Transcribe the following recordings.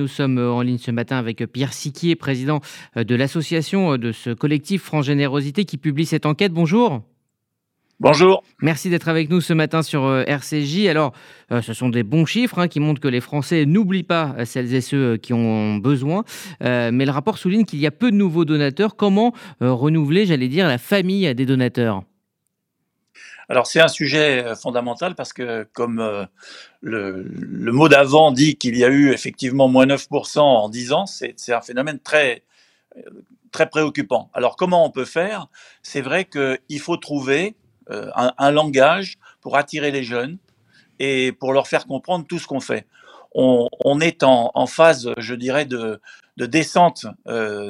Nous sommes en ligne ce matin avec Pierre Siquier, président de l'association de ce collectif France Générosité qui publie cette enquête. Bonjour. Bonjour. Merci d'être avec nous ce matin sur RCJ. Alors, ce sont des bons chiffres hein, qui montrent que les Français n'oublient pas celles et ceux qui ont besoin. mais le rapport souligne qu'il y a peu de nouveaux donateurs. Comment renouveler, j'allais dire, la famille des donateurs? Alors c'est un sujet euh, fondamental parce que comme euh, le, mot d'avant dit qu'il y a eu effectivement moins 9% en 10 ans, c'est un phénomène très, euh, très préoccupant. Alors comment on peut faire? C'est vrai qu'il faut trouver un, langage pour attirer les jeunes et pour leur faire comprendre tout ce qu'on fait. On, est en, phase, je dirais, de, de descente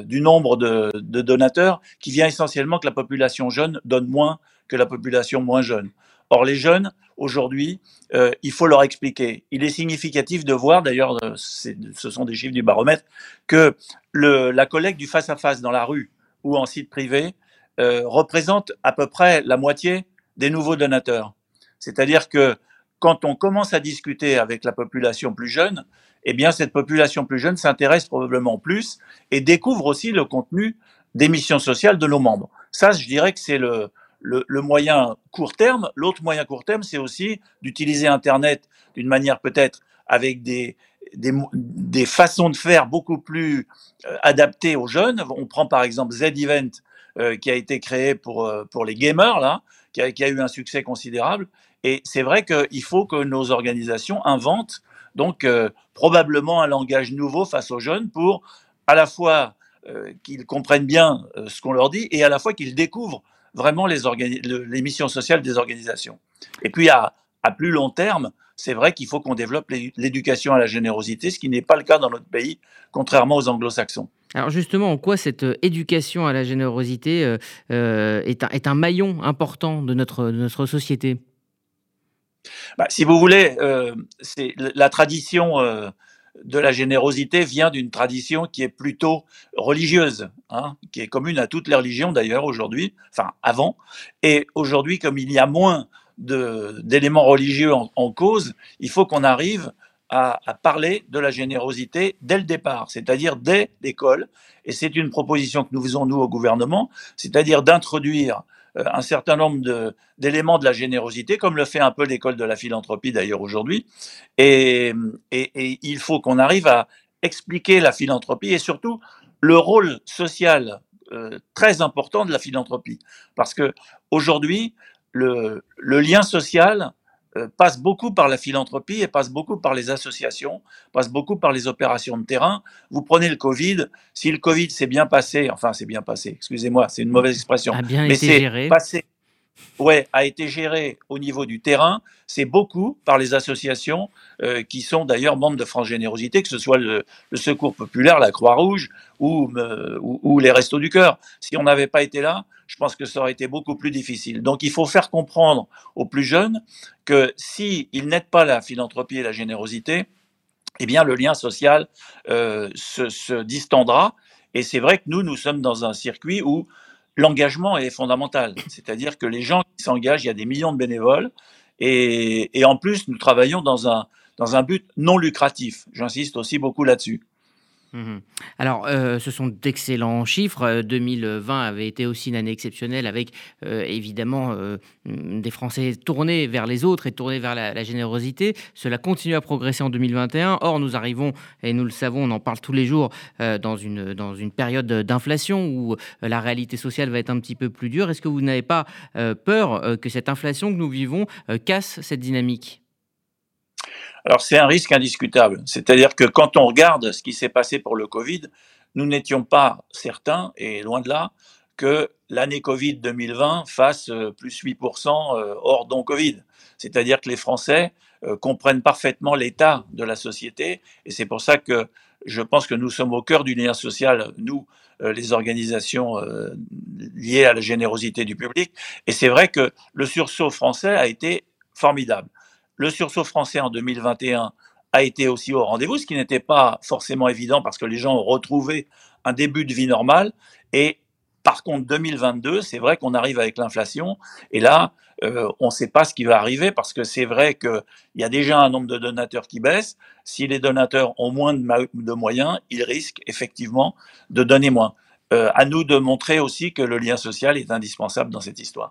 du nombre de donateurs qui vient essentiellement que la population jeune donne moins que la population moins jeune. Or, les jeunes, aujourd'hui, euh, il faut leur expliquer. Il est significatif de voir, d'ailleurs, euh, ce sont des chiffres du baromètre, que la collecte du face-à-face dans la rue ou en site privé euh, représente à peu près la moitié des nouveaux donateurs. C'est-à-dire que quand on commence à discuter avec la population plus jeune, eh bien, cette population plus jeune s'intéresse probablement plus et découvre aussi le contenu des missions sociales de nos membres. Ça, je dirais que c'est le, le, moyen court terme. L'autre moyen court terme, c'est aussi d'utiliser Internet d'une manière peut-être avec des, des, façons de faire beaucoup plus euh, adaptées aux jeunes. On prend par exemple Z-Event euh, qui a été créé pour, euh, pour les gamers, là, qui a, eu un succès considérable. Et c'est vrai qu'il faut que nos organisations inventent donc probablement un langage nouveau face aux jeunes pour à la fois qu'ils comprennent bien ce qu'on leur dit et à la fois qu'ils découvrent vraiment les, missions sociales des organisations. Et puis à, à plus long terme, c'est vrai qu'il faut qu'on développe l'éducation à la générosité, ce qui n'est pas le cas dans notre pays, contrairement aux anglo-saxons. Alors justement, en quoi cette euh, éducation à la générosité euh, euh, est, un, est, un, maillon important de notre, de notre société? Bah, Si vous voulez, euh, c'est la tradition de la générosité vient d'une tradition qui est plutôt religieuse, hein, qui est commune à toutes les religions d'ailleurs aujourd'hui, enfin avant. Et aujourd'hui, comme il y a moins d'éléments religieux en, cause, il faut qu'on arrive à, parler de la générosité dès le départ, c'est-à-dire dès l'école. Et c'est une proposition que nous faisons, nous, au gouvernement, c'est-à-dire d'introduire euh, un certain nombre d'éléments de, la générosité, comme le fait un peu l'école de la philanthropie d'ailleurs aujourd'hui. Et, il faut qu'on arrive à expliquer la philanthropie et surtout le rôle social euh, très important de la philanthropie. Parce que aujourd'hui, le, lien social passe beaucoup par la philanthropie et passe beaucoup par les associations, passe beaucoup par les opérations de terrain. Vous prenez le Covid, si le Covid s'est bien passé, enfin c'est bien passé, excusez-moi, c'est une mauvaise expression, a bien mais c'est passé, ouais, a été géré au niveau du terrain, c'est beaucoup par les associations euh, qui sont d'ailleurs membres de France Générosité, que ce soit le, Secours Populaire, la Croix-Rouge ou, euh, ou, les Restos du Cœur. Si on n'avait pas été là, je pense que ça aurait été beaucoup plus difficile. Donc il faut faire comprendre aux plus jeunes que s'ils n'aident pas la philanthropie et la générosité, eh bien le lien social euh, se, distendra. Et c'est vrai que nous, nous sommes dans un circuit où l'engagement est fondamental. C'est-à-dire que les gens qui s'engagent, il y a des millions de bénévoles. Et, en plus, nous travaillons dans un, dans un but non lucratif. J'insiste aussi beaucoup là-dessus. Mmh Alors, euh, ce sont d'excellents chiffres. 2020 euh, avait été aussi une année exceptionnelle avec euh, évidemment des Français tournés vers les autres et tournés vers la, générosité. Cela continue à progresser en 2021. Or, nous arrivons, et nous le savons, on en parle tous les jours, dans, une, dans une période d'inflation où la réalité sociale va être un petit peu plus dure. Est-ce que vous n'avez pas peur que cette inflation que nous vivons casse cette dynamique? Alors c'est un risque indiscutable. C'est-à-dire que quand on regarde ce qui s'est passé pour le Covid, nous n'étions pas certains, et loin de là, que l'année Covid 2020 fasse euh, plus 8% euh, hors don Covid. C'est-à-dire que les Français euh, comprennent parfaitement l'état de la société, et c'est pour ça que je pense que nous sommes au cœur du lien social, nous, les organisations liées à la générosité du public. Et c'est vrai que le sursaut français a été formidable. Le sursaut français en 2021 a été aussi au rendez-vous, ce qui n'était pas forcément évident parce que les gens ont retrouvé un début de vie normale. Et Par contre, 2022, c'est vrai qu'on arrive avec l'inflation, et là, euh, on ne sait pas ce qui va arriver parce que c'est vrai qu'il y a déjà un nombre de donateurs qui baisse. Si les donateurs ont moins de, moyens, ils risquent effectivement de donner moins. Euh, à nous de montrer aussi que le lien social est indispensable dans cette histoire.